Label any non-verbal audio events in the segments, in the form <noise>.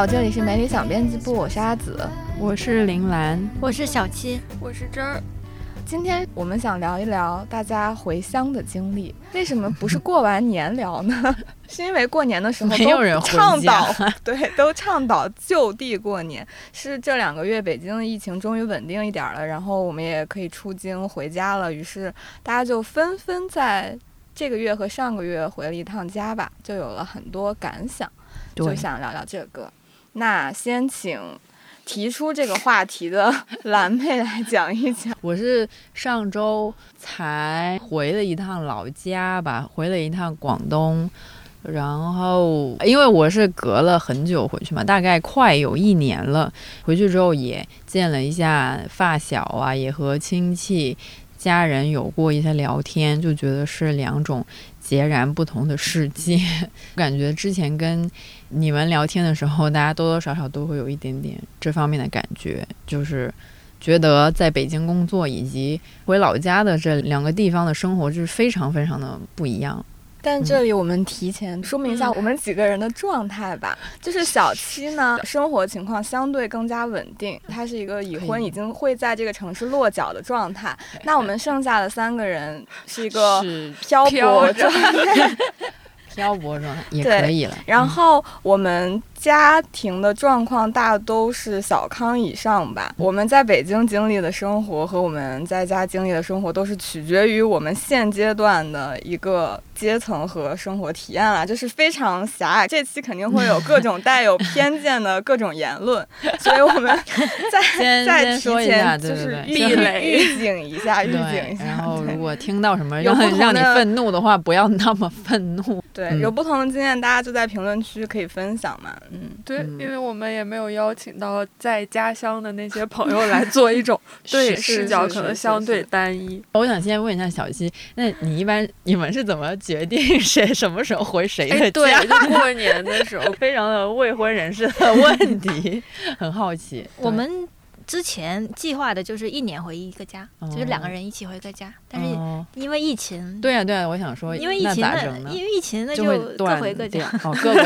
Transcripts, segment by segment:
好，这里是美理想编辑部，我是阿紫，我是林兰，我是小七，我是真儿。今天我们想聊一聊大家回乡的经历。为什么不是过完年聊呢？<laughs> 是因为过年的时候没有人倡导，<laughs> 对，都倡导就地过年。是这两个月北京的疫情终于稳定一点了，然后我们也可以出京回家了，于是大家就纷纷在这个月和上个月回了一趟家吧，就有了很多感想，就想聊聊这个。那先请。提出这个话题的 <laughs> 蓝妹来讲一讲。我是上周才回了一趟老家吧，回了一趟广东，然后因为我是隔了很久回去嘛，大概快有一年了。回去之后也见了一下发小啊，也和亲戚家人有过一些聊天，就觉得是两种。截然不同的世界，<laughs> 感觉之前跟你们聊天的时候，大家多多少少都会有一点点这方面的感觉，就是觉得在北京工作以及回老家的这两个地方的生活，就是非常非常的不一样。但这里我们提前说明一下我们几个人的状态吧，<laughs> 就是小七呢，生活情况相对更加稳定，他是一个已婚，已经会在这个城市落脚的状态。那我们剩下的三个人是一个漂泊状态，<laughs> 漂泊状态也可以了。然后我们。家庭的状况大都是小康以上吧。我们在北京经历的生活和我们在家经历的生活都是取决于我们现阶段的一个阶层和生活体验啦，就是非常狭隘。这期肯定会有各种带有偏见的各种言论，<laughs> 所以我们再再提前就是预 <laughs> 预警一下，预警一下。然后如果听到什么让让你愤怒的话，不要那么愤怒。对，有不同的经验，大家就在评论区可以分享嘛。嗯，对，因为我们也没有邀请到在家乡的那些朋友来做一种 <laughs> 对视角，可能相对单一。我想先问一下小溪，那你一般你们是怎么决定 <laughs> 谁什么时候回谁的家？对，就过年的时候，<laughs> 非常的未婚人士的问题，很好奇。我们。之前计划的就是一年回一个家，就是两个人一起回一个家。但是因为疫情，对呀对呀，我想说，因为疫情那因为疫情那就各回各家。哦，<laughs> 各回。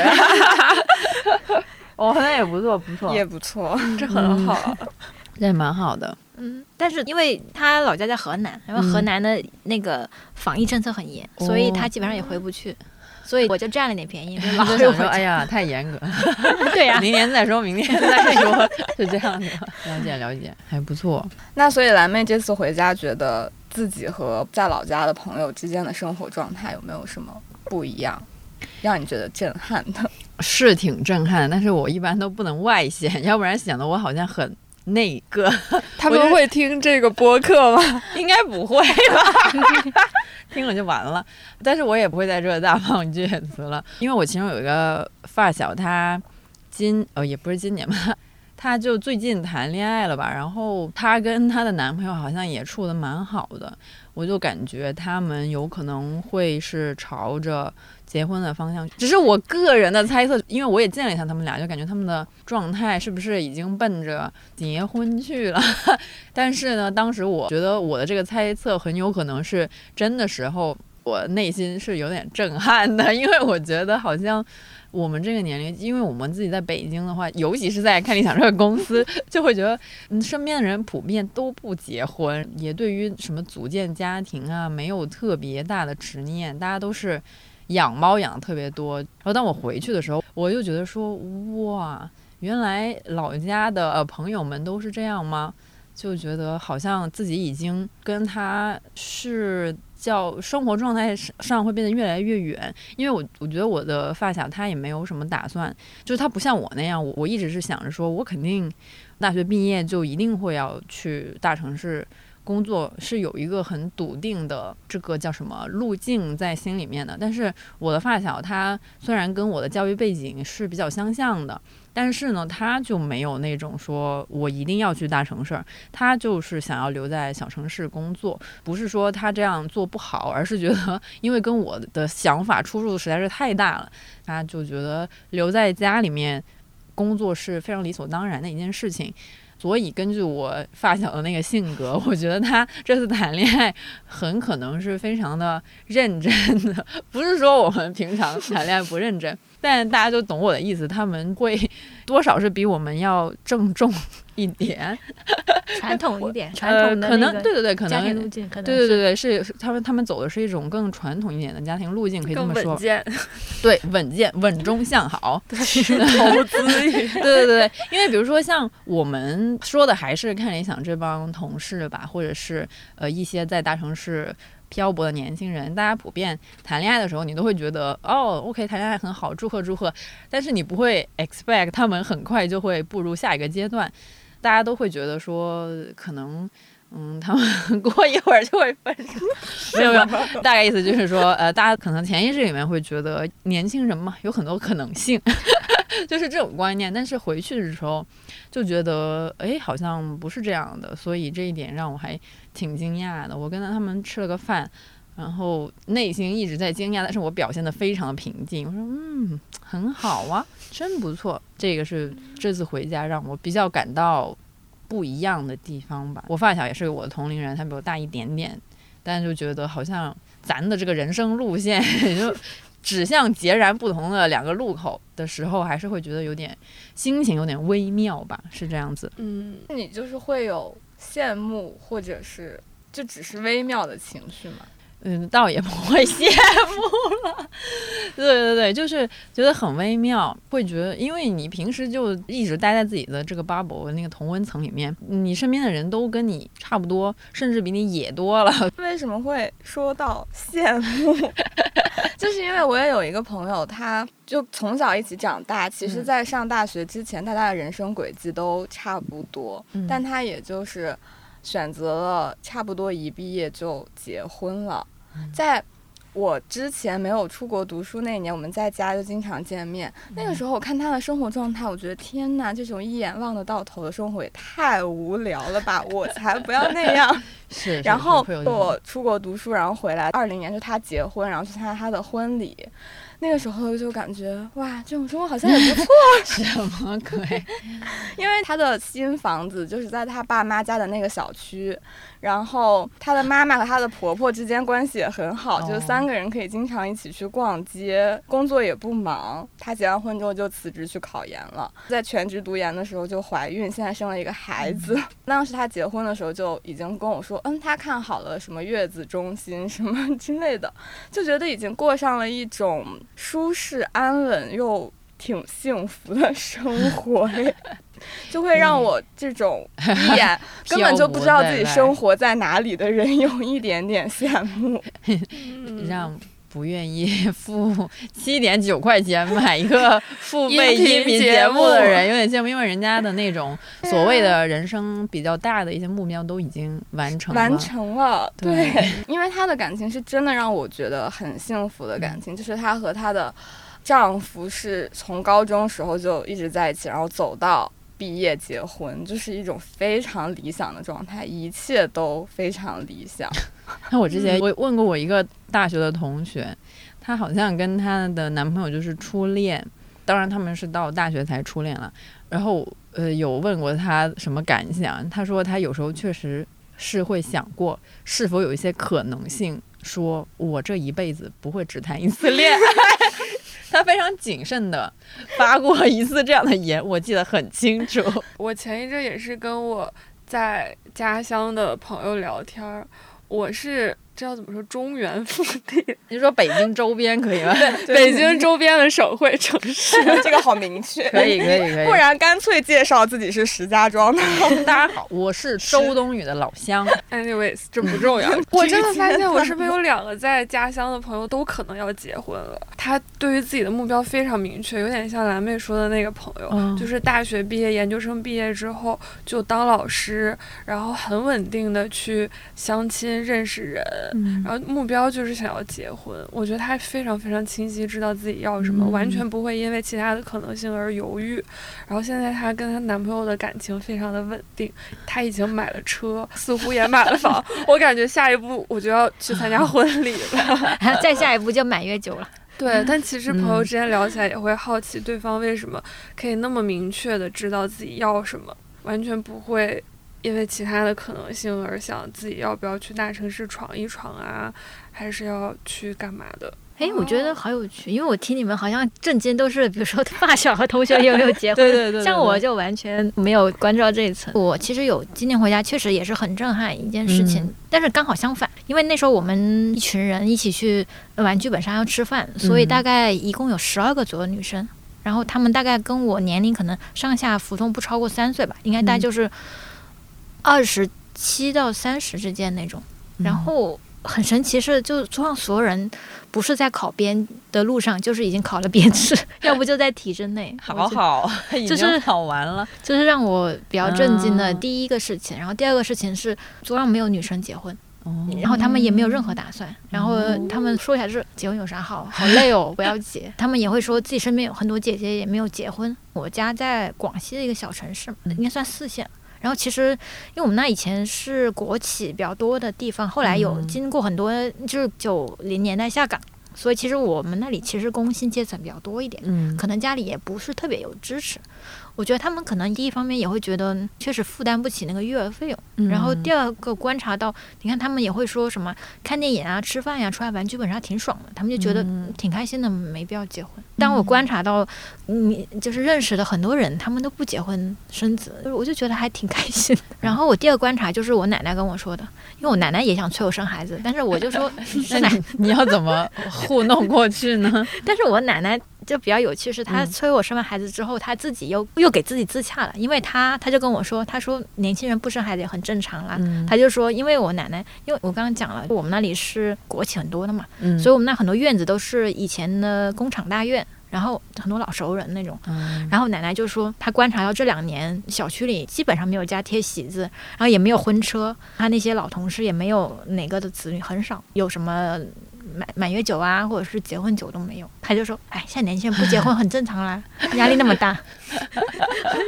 哦，那也不错，不错，也不错，这很好，<laughs> 这也蛮好的。嗯，但是因为他老家在河南，然后河南的那个防疫政策很严，所以他基本上也回不去。所以我就占了点便宜，老 <laughs> 就说 <laughs> 哎呀太严格，<laughs> 对呀，明年再说，明年再说，是这样的，了解了解，还不错。那所以蓝妹这次回家，觉得自己和在老家的朋友之间的生活状态有没有什么不一样，让你觉得震撼的？是挺震撼，但是我一般都不能外显，要不然显得我好像很那个。<laughs> 他们会听这个播客吗？<laughs> 应该不会吧。<laughs> 听了就完了，但是我也不会在这大放厥词了，因为我其中有一个发小，他今呃也不是今年吧，他就最近谈恋爱了吧，然后他跟他的男朋友好像也处的蛮好的，我就感觉他们有可能会是朝着。结婚的方向，只是我个人的猜测，因为我也见了一下他们俩，就感觉他们的状态是不是已经奔着结婚去了？<laughs> 但是呢，当时我觉得我的这个猜测很有可能是真的时候，我内心是有点震撼的，因为我觉得好像我们这个年龄，因为我们自己在北京的话，尤其是在看理想这个公司，<laughs> 就会觉得你身边的人普遍都不结婚，也对于什么组建家庭啊没有特别大的执念，大家都是。养猫养的特别多，然后当我回去的时候，我就觉得说，哇，原来老家的朋友们都是这样吗？就觉得好像自己已经跟他是叫生活状态上会变得越来越远，因为我我觉得我的发小他也没有什么打算，就是他不像我那样，我我一直是想着说我肯定大学毕业就一定会要去大城市。工作是有一个很笃定的这个叫什么路径在心里面的，但是我的发小他虽然跟我的教育背景是比较相像的，但是呢，他就没有那种说我一定要去大城市，他就是想要留在小城市工作。不是说他这样做不好，而是觉得因为跟我的想法出入实在是太大了，他就觉得留在家里面工作是非常理所当然的一件事情。所以，根据我发小的那个性格，<laughs> 我觉得他这次谈恋爱很可能是非常的认真的。<laughs> 不是说我们平常谈恋爱不认真，但大家都懂我的意思。他们会多少是比我们要郑重一点，<laughs> 传统一点，传统的可能对对对，可能家庭路径，可能对对对对，是他们他们走的是一种更传统一点的家庭路径，可以这么说，对，稳健，稳中向好，投 <laughs> 资对 <laughs> 对对，因为比如说像我们说的还是看理想这帮同事吧，或者是呃一些在大城市。漂泊的年轻人，大家普遍谈恋爱的时候，你都会觉得哦，OK，谈恋爱很好，祝贺祝贺。但是你不会 expect 他们很快就会步入下一个阶段，大家都会觉得说，可能，嗯，他们过一会儿就会分手。<laughs> 没有没有，大概意思就是说，呃，大家可能潜意识里面会觉得年轻人嘛，有很多可能性，<laughs> 就是这种观念。但是回去的时候就觉得，哎，好像不是这样的，所以这一点让我还。挺惊讶的，我跟他们吃了个饭，然后内心一直在惊讶，但是我表现得非常的平静。我说，嗯，很好啊，真不错。这个是这次回家让我比较感到不一样的地方吧。我发小也是我的同龄人，他比我大一点点，但就觉得好像咱的这个人生路线 <laughs> 就指向截然不同的两个路口的时候，还是会觉得有点心情有点微妙吧，是这样子。嗯，你就是会有。羡慕，或者是就只是微妙的情绪嘛？嗯，倒也不会羡慕了。对对对，就是觉得很微妙，会觉得，因为你平时就一直待在自己的这个 bubble 那个同温层里面，你身边的人都跟你差不多，甚至比你野多了。<laughs> 为什么会说到羡慕？<laughs> 就是因为我也有一个朋友，他就从小一起长大，其实，在上大学之前，大家的人生轨迹都差不多，但他也就是选择了差不多一毕业就结婚了。在我之前没有出国读书那年，我们在家就经常见面。那个时候我看他的生活状态，我觉得天哪，这种一眼望得到头的生活也太无聊了吧！我才不要那样。<laughs> 是。然后我出国读书，然后回来，二零年就他结婚，然后去参加他的婚礼。那个时候就感觉哇，这种生活好像也不错。<laughs> 什么鬼？<laughs> 因为他的新房子就是在他爸妈家的那个小区，然后他的妈妈和他的婆婆之间关系也很好，就三个人可以经常一起去逛街，工作也不忙。他结完婚之后就辞职去考研了，在全职读研的时候就怀孕，现在生了一个孩子。<laughs> 当时他结婚的时候就已经跟我说，嗯，他看好了什么月子中心什么之类的，就觉得已经过上了一种。舒适安稳又挺幸福的生活，就会让我这种一眼 <laughs> 根本就不知道自己生活在哪里的人有一点点羡慕，<laughs> 让不愿意 <laughs> 付七点九块钱买一个 <laughs> 付费音频节目的人有点羡慕，因为人家的那种所谓的人生比较大的一些目标都已经完成完成了。对，因为她的感情是真的让我觉得很幸福的感情，<laughs> 就是她和她的丈夫是从高中时候就一直在一起，然后走到毕业结婚，就是一种非常理想的状态，一切都非常理想。<laughs> 那我之前我问过我一个大学的同学，她好像跟她的男朋友就是初恋，当然他们是到大学才初恋了。然后呃有问过她什么感想，她说她有时候确实是会想过是否有一些可能性，说我这一辈子不会只谈一次恋爱。<laughs> 他非常谨慎的发过一次这样的言，我记得很清楚。<laughs> 我前一阵也是跟我在家乡的朋友聊天。我是。这要怎么说？中原腹地，<laughs> 你说北京周边可以吗？<laughs> 北京周边的省会城市，<laughs> 这个好明确。可以可以可以。不然干脆介绍自己是石家庄的。大家好，我是周冬雨的老乡。Anyways，这不重要。我真的发现我身边有两个在家乡的朋友都可能要结婚了。他对于自己的目标非常明确，有点像蓝妹说的那个朋友，就是大学毕业、研究生毕业之后就当老师，然后很稳定的去相亲认识人。然后目标就是想要结婚，我觉得她非常非常清晰，知道自己要什么，完全不会因为其他的可能性而犹豫。然后现在她跟她男朋友的感情非常的稳定，她已经买了车，似乎也买了房。<laughs> 我感觉下一步我就要去参加婚礼了，<laughs> 再下一步就满月酒了。对，但其实朋友之间聊起来也会好奇对方为什么可以那么明确的知道自己要什么，完全不会。因为其他的可能性而想自己要不要去大城市闯一闯啊，还是要去干嘛的？哎，我觉得好有趣，因为我听你们好像震惊都是，比如说 <laughs> 发小和同学有没有结婚，<laughs> 对对对，像我就完全没有关注到这一层。我其实有今年回家，确实也是很震撼一件事情，但是刚好相反，因为那时候我们一群人一起去玩剧本杀要吃饭，所以大概一共有十二个左右女生，然后她们大概跟我年龄可能上下浮动不超过三岁吧，应该大概就是二十七到三十之间那种，然后。很神奇是，就桌上所有人不是在考编的路上，就是已经考了编制，<laughs> 要不就在体制内。<laughs> 好好，<laughs> 就是考完了，就是让我比较震惊的第一个事情。然后第二个事情是，桌上没有女生结婚，然后他们也没有任何打算。然后他们说一下，就是结婚有啥好？好累哦，不要结。他们也会说自己身边有很多姐姐也没有结婚。我家在广西的一个小城市，应该算四线。然后其实，因为我们那以前是国企比较多的地方，后来有经过很多，就是九零年代下岗，所以其实我们那里其实工薪阶层比较多一点，嗯，可能家里也不是特别有支持。我觉得他们可能第一方面也会觉得确实负担不起那个育儿费用，然后第二个观察到，你看他们也会说什么看电影啊、吃饭呀、出来玩基本上挺爽的，他们就觉得挺开心的，没必要结婚。当我观察到，你就是认识的很多人，他们都不结婚生子，我就觉得还挺开心。然后我第二个观察就是我奶奶跟我说的，因为我奶奶也想催我生孩子，但是我就说，<laughs> 奶 <laughs> 你要怎么糊弄过去呢？<laughs> 但是我奶奶。就比较有趣，是她催我生完孩子之后，她自己又又给自己自洽了，因为她她就跟我说，她说年轻人不生孩子也很正常啦。她就说，因为我奶奶，因为我刚刚讲了，我们那里是国企很多的嘛，所以我们那很多院子都是以前的工厂大院，然后很多老熟人那种。然后奶奶就说，她观察到这两年小区里基本上没有家贴喜字，然后也没有婚车，她那些老同事也没有哪个的子女，很少有什么。满满月酒啊，或者是结婚酒都没有，他就说：“哎，现在年轻人不结婚很正常啦，压力那么大。<laughs> ”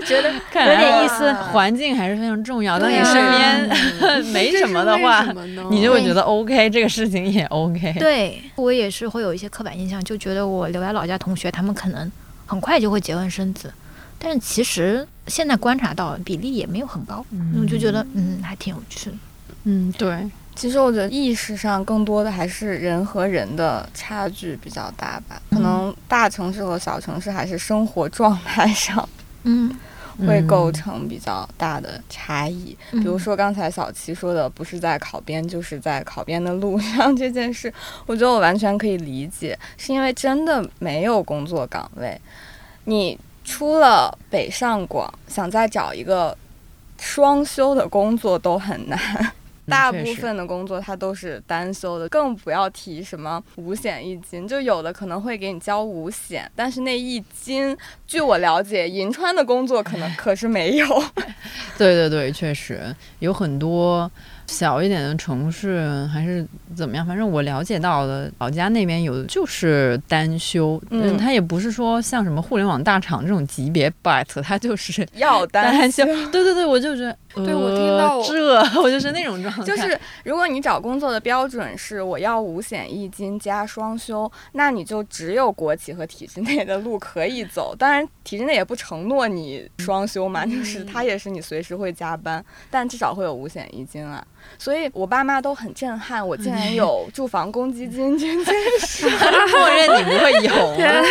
觉得有点意思。环境还是非常重要。当你身边 <laughs> 没什么的话，你就会觉得 OK，这个事情也 OK。对我也是会有一些刻板印象，就觉得我留在老家同学他们可能很快就会结婚生子，但是其实现在观察到比例也没有很高，我就觉得嗯还挺有趣的。嗯，对。其实我觉得意识上更多的还是人和人的差距比较大吧，可能大城市和小城市还是生活状态上，嗯，<laughs> 会构成比较大的差异。比如说刚才小七说的，不是在考编就是在考编的路 <laughs> 上这件事，我觉得我完全可以理解，是因为真的没有工作岗位，你出了北上广，想再找一个双休的工作都很难。大部分的工作它都是单休的，更不要提什么五险一金，就有的可能会给你交五险，但是那一金，据我了解，银川的工作可能可是没有。<laughs> 对对对，确实有很多。小一点的城市还是怎么样？反正我了解到的，老家那边有就是单休，嗯，它也不是说像什么互联网大厂这种级别，but 它就是要单休。对对对，我就觉得，对我听到这，<laughs> 我就是那种状态。就是如果你找工作的标准是我要五险一金加双休，那你就只有国企和体制内的路可以走。当然，体制内也不承诺你双休嘛，就是它也是你随时会加班，但至少会有五险一金啊。所以我爸妈都很震撼，我竟然有 <laughs> 住房公积金这件事，<laughs> 默认你不会有。对啊，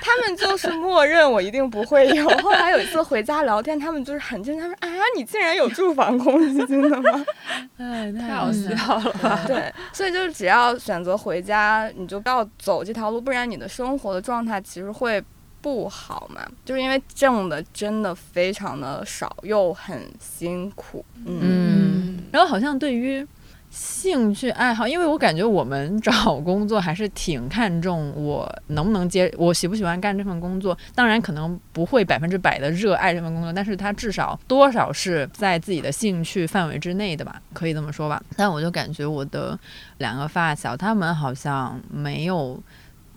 他们就是默认我一定不会有。后来有一次回家聊天，他们就是很震撼，说啊，你竟然有住房公积金的吗？<laughs> 哎，<laughs> 太好笑了吧？对，所以就是只要选择回家，你就不要走这条路，不然你的生活的状态其实会不好嘛。就是因为挣的真的非常的少，又很辛苦。嗯。然后好像对于兴趣爱好，因为我感觉我们找工作还是挺看重我能不能接，我喜不喜欢干这份工作。当然可能不会百分之百的热爱这份工作，但是它至少多少是在自己的兴趣范围之内的吧，可以这么说吧。但我就感觉我的两个发小，他们好像没有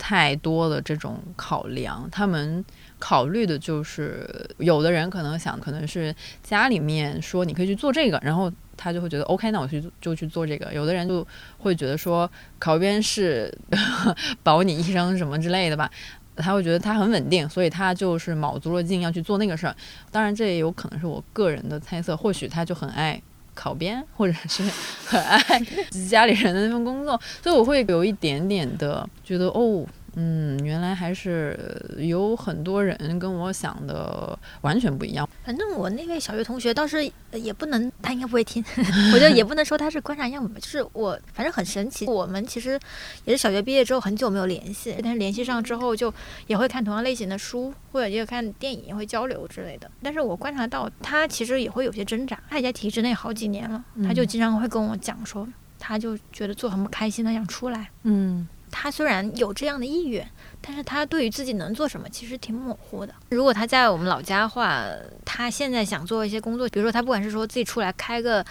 太多的这种考量，他们考虑的就是，有的人可能想，可能是家里面说你可以去做这个，然后。他就会觉得 OK，那我去就去做这个。有的人就会觉得说考编是 <laughs> 保你一生什么之类的吧。他会觉得他很稳定，所以他就是卯足了劲要去做那个事儿。当然，这也有可能是我个人的猜测，或许他就很爱考编，或者是很爱 <laughs> 家里人的那份工作，所以我会有一点点的觉得哦。嗯，原来还是有很多人跟我想的完全不一样。反正我那位小学同学倒是也不能，他应该不会听，<laughs> 我觉得也不能说他是观察样本吧。就是我反正很神奇，我们其实也是小学毕业之后很久没有联系，但是联系上之后就也会看同样类型的书，或者也看电影，也会交流之类的。但是我观察到他其实也会有些挣扎，他也在体制内好几年了，他就经常会跟我讲说，他就觉得做很不开心，他想出来。嗯。他虽然有这样的意愿，但是他对于自己能做什么其实挺模糊的。如果他在我们老家的话，他现在想做一些工作，比如说他不管是说自己出来开个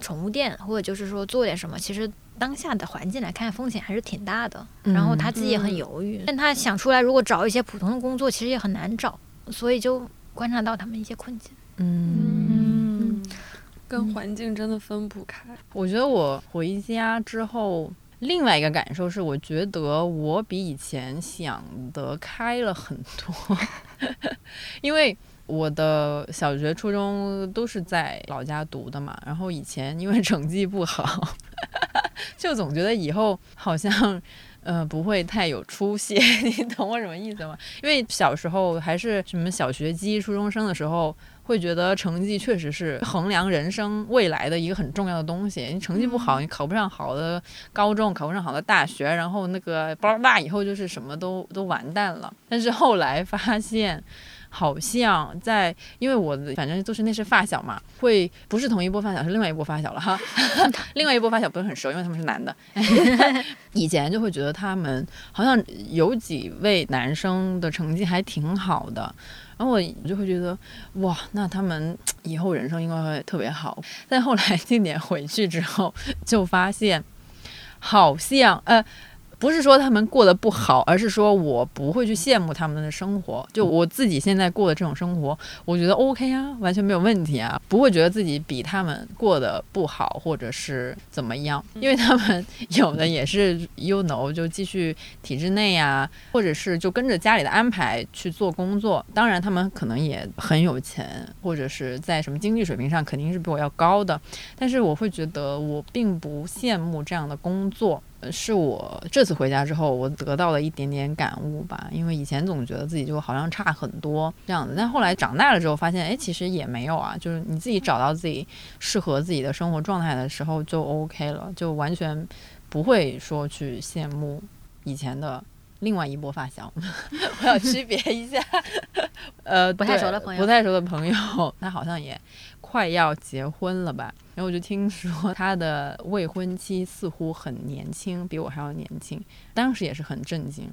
宠物店，或者就是说做点什么，其实当下的环境来看风险还是挺大的。然后他自己也很犹豫，但他想出来，如果找一些普通的工作，其实也很难找，所以就观察到他们一些困境。嗯，跟环境真的分不开。我觉得我回家之后。另外一个感受是，我觉得我比以前想得开了很多，<laughs> 因为我的小学、初中都是在老家读的嘛。然后以前因为成绩不好，<laughs> 就总觉得以后好像呃不会太有出息。<laughs> 你懂我什么意思吗？因为小时候还是什么小学鸡、初中生的时候。会觉得成绩确实是衡量人生未来的一个很重要的东西。你成绩不好，你考不上好的高中，考不上好的大学，然后那个巴拉巴以后就是什么都都完蛋了。但是后来发现。好像在，因为我反正就是那是发小嘛，会不是同一波发小，是另外一波发小了哈。<laughs> 另外一波发小不是很熟，因为他们是男的。<laughs> 以前就会觉得他们好像有几位男生的成绩还挺好的，然后我就会觉得哇，那他们以后人生应该会特别好。但后来 <laughs> 今年回去之后，就发现好像呃。不是说他们过得不好，而是说我不会去羡慕他们的生活。就我自己现在过的这种生活，我觉得 OK 啊，完全没有问题啊，不会觉得自己比他们过得不好，或者是怎么样。因为他们有的也是 you know 就继续体制内啊，或者是就跟着家里的安排去做工作。当然，他们可能也很有钱，或者是在什么经济水平上肯定是比我要高的。但是我会觉得我并不羡慕这样的工作。是我这次回家之后，我得到了一点点感悟吧。因为以前总觉得自己就好像差很多这样子，但后来长大了之后发现，哎，其实也没有啊。就是你自己找到自己适合自己的生活状态的时候，就 OK 了，就完全不会说去羡慕以前的另外一波发小。<laughs> 我要区别一下，呃，不太熟的朋友，不太熟的朋友，<laughs> 他好像也快要结婚了吧。然后我就听说 <laughs> 他的未婚妻似乎很年轻，比我还要年轻。当时也是很震惊，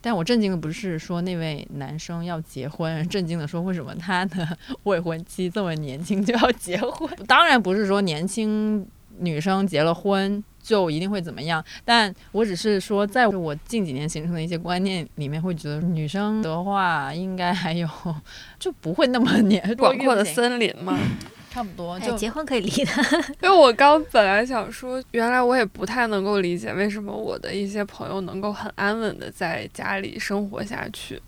但我震惊的不是说那位男生要结婚，震惊的说为什么他的 <laughs> 未婚妻这么年轻就要结婚。<laughs> 当然不是说年轻女生结了婚就一定会怎么样，但我只是说，在我近几年形成的一些观念里面，会觉得女生的话应该还有就不会那么年广阔的森林嘛。差不多，就结婚可以离的。<laughs> 因为我刚本来想说，原来我也不太能够理解为什么我的一些朋友能够很安稳的在家里生活下去。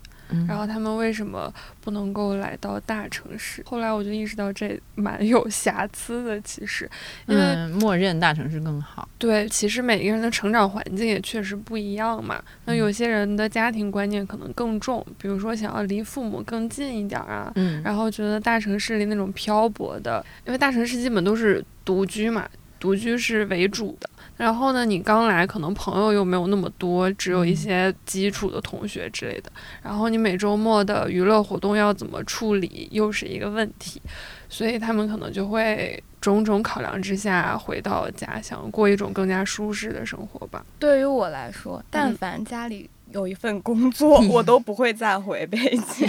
然后他们为什么不能够来到大城市？后来我就意识到这蛮有瑕疵的，其实，因为默认大城市更好。对，其实每个人的成长环境也确实不一样嘛。那有些人的家庭观念可能更重，比如说想要离父母更近一点啊，然后觉得大城市里那种漂泊的，因为大城市基本都是独居嘛，独居是为主的。然后呢，你刚来，可能朋友又没有那么多，只有一些基础的同学之类的。然后你每周末的娱乐活动要怎么处理，又是一个问题。所以他们可能就会种种考量之下回到家乡，过一种更加舒适的生活吧。对于我来说，但凡家里。有一份工作，<laughs> 我都不会再回北京。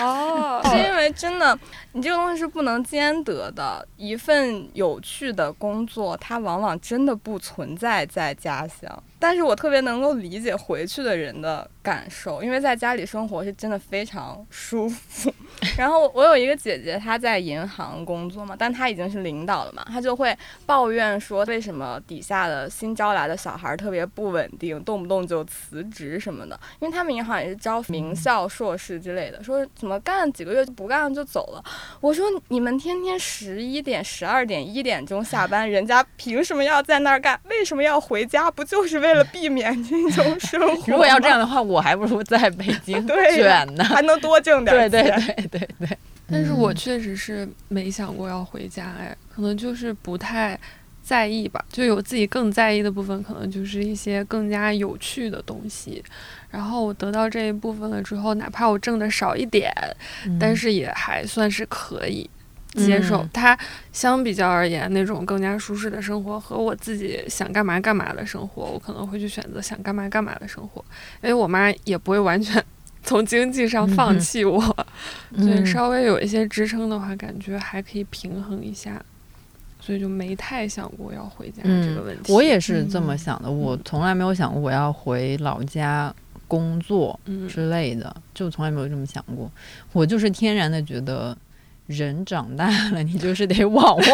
哦，<laughs> 是因为真的，你这个东西是不能兼得的。一份有趣的工作，它往往真的不存在在家乡。但是我特别能够理解回去的人的感受，因为在家里生活是真的非常舒服。<laughs> 然后我有一个姐姐，她在银行工作嘛，但她已经是领导了嘛，她就会抱怨说，为什么底下的新招来的小孩特别不稳定，动不动就辞职什么的。因为他们银行也是招名校硕士之类的，说怎么干几个月就不干了就走了。我说你们天天十一点、十二点、一点钟下班，人家凭什么要在那儿干？为什么要回家？不就是为了避免这种生活？<laughs> 如果要这样的话，我还不如在北京 <laughs> 卷呢，还能多挣点钱。对对对对对。但是我确实是没想过要回家，哎，可能就是不太在意吧。就有自己更在意的部分，可能就是一些更加有趣的东西。然后我得到这一部分了之后，哪怕我挣的少一点，但是也还算是可以接受。它相比较而言，那种更加舒适的生活和我自己想干嘛干嘛的生活，我可能会去选择想干嘛干嘛的生活。因为我妈也不会完全。<laughs> 从经济上放弃我，所以稍微有一些支撑的话，感觉还可以平衡一下，所以就没太想过要回家这个问题。我也是这么想的，我从来没有想过我要回老家工作之类的，就从来没有这么想过。我就是天然的觉得。人长大了，<laughs> 你就是得往外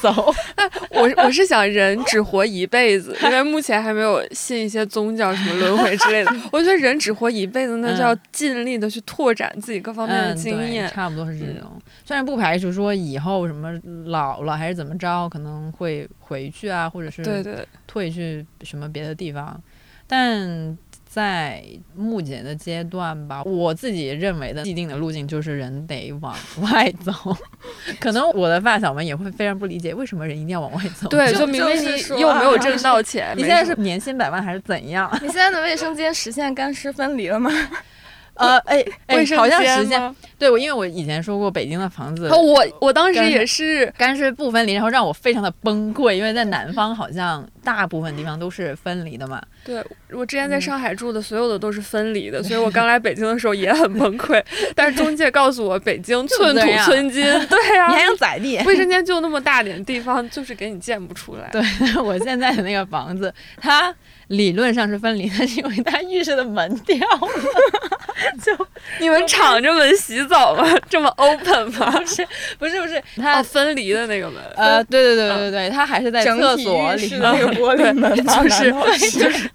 走。<laughs> 我我是想，人只活一辈子，因为目前还没有信一些宗教什么轮回之类的。<laughs> 我觉得人只活一辈子，那就要尽力的去拓展自己各方面的经验。差不多是这种，虽然不排除说以后什么老了还是怎么着，可能会回去啊，或者是对对退去什么别的地方，但。在目前的阶段吧，我自己认为的既定的路径就是人得往外走。<laughs> 可能我的发小们也会非常不理解，为什么人一定要往外走？对，就明明你又没有挣到钱，你现在是年薪百万还是怎样？你现在的卫生间实现干湿分离了吗？呃，哎哎，好像实现。对，我因为我以前说过北京的房子，我我当时也是干湿不分离，然后让我非常的崩溃，因为在南方好像大部分地方都是分离的嘛。对，我之前在上海住的所有的都是分离的，所以我 <laughs> 刚来北京的时候也很崩溃。但是中介告诉我，北京寸土寸金，<laughs> 对呀，你还想宰地？<laughs> 卫生间就那么大点地方，就是给你建不出来。对我现在的那个房子，它。理论上是分离，<laughs> 但是因为他浴室的门掉了，<laughs> 就 <laughs> 你们敞着门洗澡吗？这么 open 吗？不是，不是，不是，它分离的那个门。呃，对对对对对，它还是在厕所里的那个玻璃门，就是就是，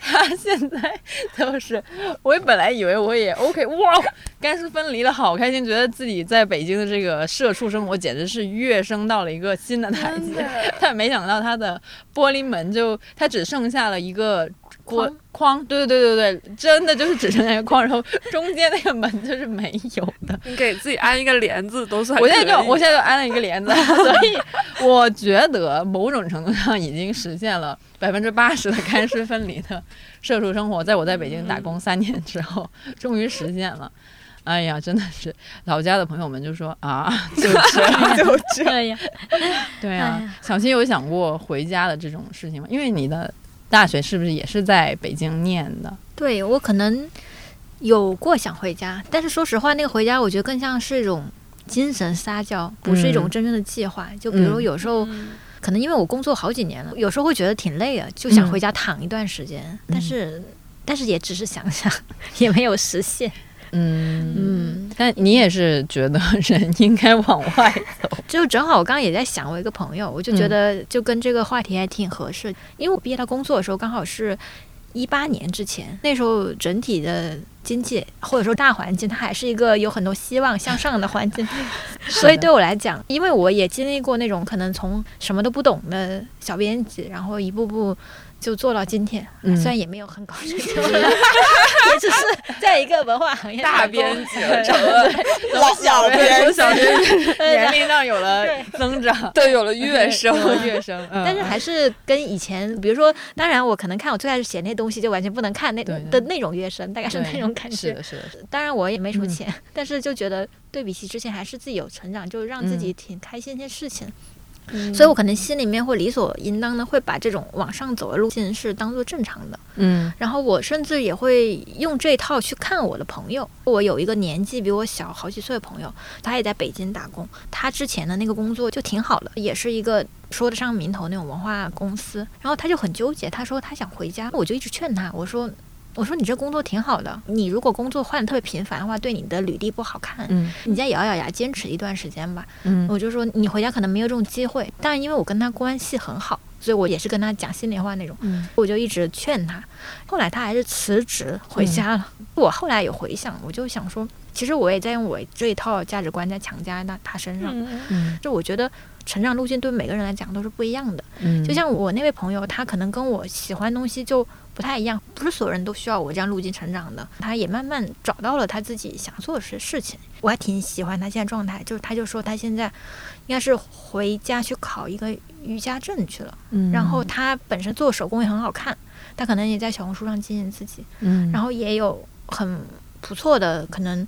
他现在就是。我本来以为我也 OK，哇，干湿分离了，好开心，觉得自己在北京的这个社畜生活简直是跃升到了一个新的台阶。但没想到他的玻璃门就他只剩下了。一个锅框，对对对对对，真的就是只剩下一个框，然后 <laughs> 中间那个门就是没有的。你给自己安一个帘子都算。我现在就我现在就安了一个帘子，<laughs> 所以我觉得某种程度上已经实现了百分之八十的干湿分离的社畜生活。在我在北京打工三年之后，终于实现了。哎呀，真的是老家的朋友们就说啊，就 <laughs> 这样就这样。对啊，小新有想过回家的这种事情吗？因为你的。大学是不是也是在北京念的？对我可能有过想回家，但是说实话，那个回家我觉得更像是一种精神撒娇，不是一种真正的计划。就比如有时候，可能因为我工作好几年了，有时候会觉得挺累的，就想回家躺一段时间。但是，但是也只是想想，<laughs> 也没有实现。嗯。嗯，但你也是觉得人应该往外走，<laughs> 就正好我刚刚也在想，我一个朋友，我就觉得就跟这个话题还挺合适，因为我毕业到工作的时候刚好是一八年之前，那时候整体的经济或者说大环境，它还是一个有很多希望向上的环境，<laughs> 所以对我来讲，因为我也经历过那种可能从什么都不懂的小编辑，然后一步步。就做到今天，虽然也没有很高成就，<laughs> 也只是在一个文化行业大编辑，老小编小编年龄上有了增长，<laughs> 对，有了跃升，跃升。但是还是跟以前，比如说，当然我可能看我最开始写那东西，就完全不能看那的那种跃升，大概是那种感觉。是的，是的。当然我也没什么钱，<laughs> 但是就觉得对比起之前，还是自己有成长，就让自己挺开心一些事情。所以，我可能心里面会理所应当的会把这种往上走的路径是当做正常的。嗯，然后我甚至也会用这套去看我的朋友。我有一个年纪比我小好几岁的朋友，他也在北京打工。他之前的那个工作就挺好的，也是一个说得上名头那种文化公司，然后他就很纠结，他说他想回家，我就一直劝他，我说。我说你这工作挺好的，你如果工作换的特别频繁的话，对你的履历不好看。嗯，你再咬咬牙坚持一段时间吧。嗯，我就说你回家可能没有这种机会，但是因为我跟他关系很好，所以我也是跟他讲心里话那种。嗯，我就一直劝他，后来他还是辞职回家了。我后来有回想，我就想说，其实我也在用我这一套价值观在强加在他身上。嗯，就我觉得成长路径对每个人来讲都是不一样的。嗯，就像我那位朋友，他可能跟我喜欢东西就。不太一样，不是所有人都需要我这样路径成长的。他也慢慢找到了他自己想做的事事情，我还挺喜欢他现在状态。就是他就说他现在应该是回家去考一个瑜伽证去了。嗯，然后他本身做手工也很好看，他可能也在小红书上经营自己。嗯，然后也有很不错的可能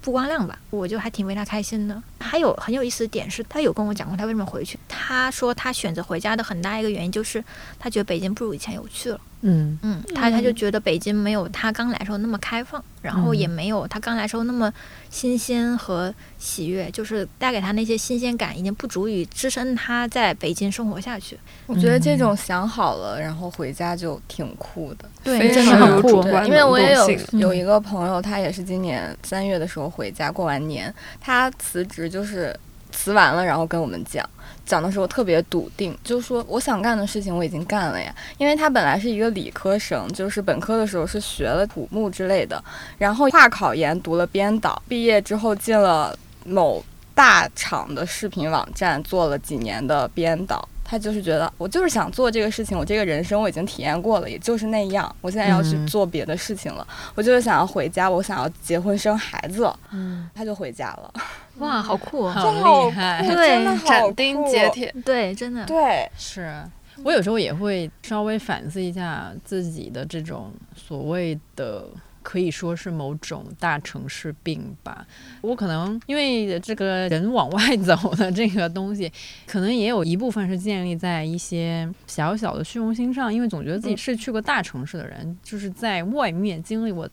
曝光量吧，我就还挺为他开心的。还有很有意思的点是，他有跟我讲过他为什么回去。他说他选择回家的很大一个原因就是他觉得北京不如以前有趣了。嗯嗯，他他就觉得北京没有他刚来时候那么开放，然后也没有他刚来时候那么新鲜和喜悦，就是带给他那些新鲜感已经不足以支撑他在北京生活下去。我觉得这种想好了然后回家就挺酷的，对，真的很酷。因为我也有有一个朋友，他也是今年三月的时候回家过完年，他辞职就是辞完了，然后跟我们讲。讲的时候特别笃定，就是说我想干的事情我已经干了呀。因为他本来是一个理科生，就是本科的时候是学了土木之类的，然后跨考研读了编导，毕业之后进了某大厂的视频网站做了几年的编导。他就是觉得我就是想做这个事情，我这个人生我已经体验过了，也就是那样。我现在要去做别的事情了，我就是想要回家，我想要结婚生孩子。嗯，他就回家了。<laughs> 哇，好酷，好厉害，对，斩钉截铁，对，真的，对，是我有时候也会稍微反思一下自己的这种所谓的。可以说是某种大城市病吧。我可能因为这个人往外走的这个东西，可能也有一部分是建立在一些小小的虚荣心上。因为总觉得自己是去过大城市的人，就是在外面经历过。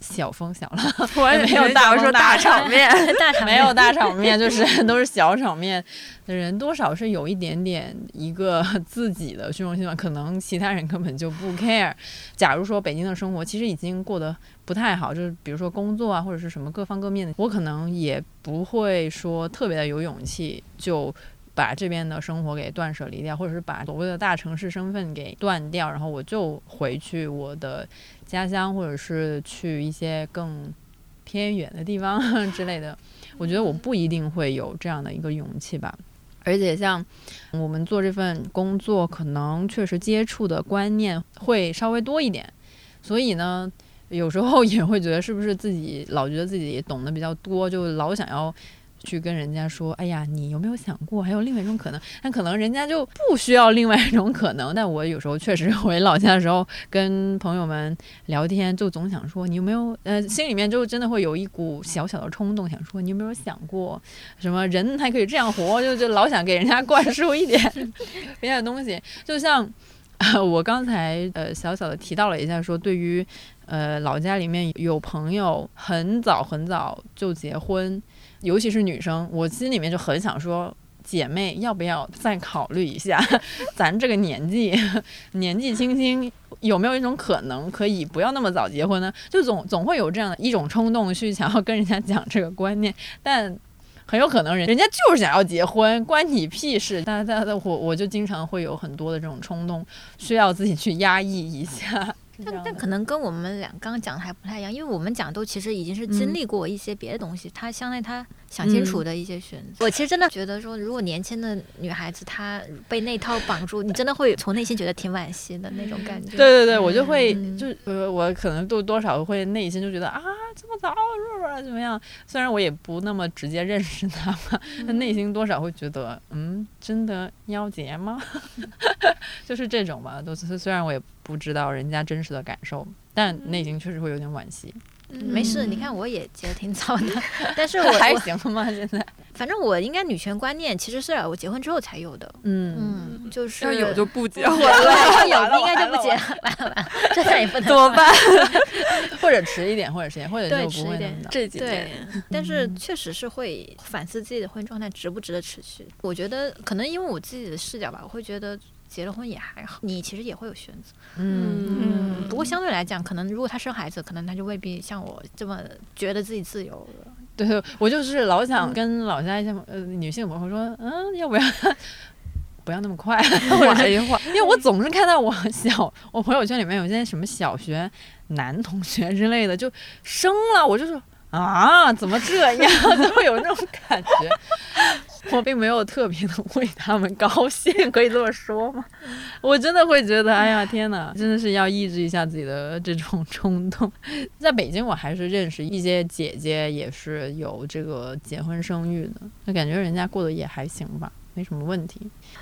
小风小浪，<laughs> 我也没有大说 <laughs> 大场面，大场面没有大场面，就是 <laughs> 都是小场面的人，多少是有一点点一个自己的虚荣心吧。可能其他人根本就不 care。假如说北京的生活其实已经过得不太好，就是比如说工作啊或者是什么各方各面的，我可能也不会说特别的有勇气就把这边的生活给断舍离掉，或者是把所谓的大城市身份给断掉，然后我就回去我的。家乡，或者是去一些更偏远的地方 <laughs> 之类的，我觉得我不一定会有这样的一个勇气吧。而且像我们做这份工作，可能确实接触的观念会稍微多一点，所以呢，有时候也会觉得是不是自己老觉得自己懂得比较多，就老想要。去跟人家说，哎呀，你有没有想过还有另外一种可能？但可能人家就不需要另外一种可能。但我有时候确实回老家的时候，跟朋友们聊天，就总想说，你有没有呃，心里面就真的会有一股小小的冲动，想说，你有没有想过，什么人还可以这样活？就就老想给人家灌输一点 <laughs> 别的东西。就像我刚才呃小小的提到了一下，说对于呃老家里面有朋友很早很早就结婚。尤其是女生，我心里面就很想说，姐妹要不要再考虑一下？<laughs> 咱这个年纪，<laughs> 年纪轻轻，有没有一种可能可以不要那么早结婚呢？就总总会有这样的一种冲动去想要跟人家讲这个观念，但很有可能人人家就是想要结婚，关你屁事！但但我我就经常会有很多的这种冲动，需要自己去压抑一下。但但可能跟我们俩刚刚讲的还不太一样，因为我们讲都其实已经是经历过一些别的东西，他相当于他想清楚的一些选择。我其实真的觉得说，如果年轻的女孩子她被那套绑住，你真的会从内心觉得挺惋惜的那种感觉。对对对，我就会就呃，我可能都多少会内心就觉得啊，这么早，怎么样？虽然我也不那么直接认识他嘛，但内心多少会觉得，嗯，真的要结吗？<laughs> 就是这种吧，都是虽然我也。不知道人家真实的感受，但内心确实会有点惋惜。没事，你看我也结的挺早的，<laughs> 但是我还行吗？现在，反正我应该女权观念其实是我结婚之后才有的。嗯嗯，就是要有就不结，我 <laughs> 要有应该就不结，完了完了，这再也不能怎么办？<laughs> 或者迟一点，或者迟点，或者就迟一点。这几年，但是确实是会反思自己的婚姻状态值不值得持续。我觉得可能因为我自己的视角吧，我会觉得。结了婚也还好，你其实也会有选择，嗯嗯。不过相对来讲，可能如果他生孩子，可能他就未必像我这么觉得自己自由了。对，我就是老想跟老家一些呃女性朋友说，嗯，要不要不要那么快，<laughs> 缓一缓，因为我总是看到我小我朋友圈里面有些什么小学男同学之类的就生了，我就说。啊，怎么这样？<laughs> 就会有那种感觉。我并没有特别的 <laughs> 为他们高兴，可以这么说吗？我真的会觉得，哎呀，天哪，真的是要抑制一下自己的 <laughs> 这种冲动。在北京，我还是认识一些姐姐，也是有这个结婚生育的，那感觉人家过得也还行吧。没什么问题。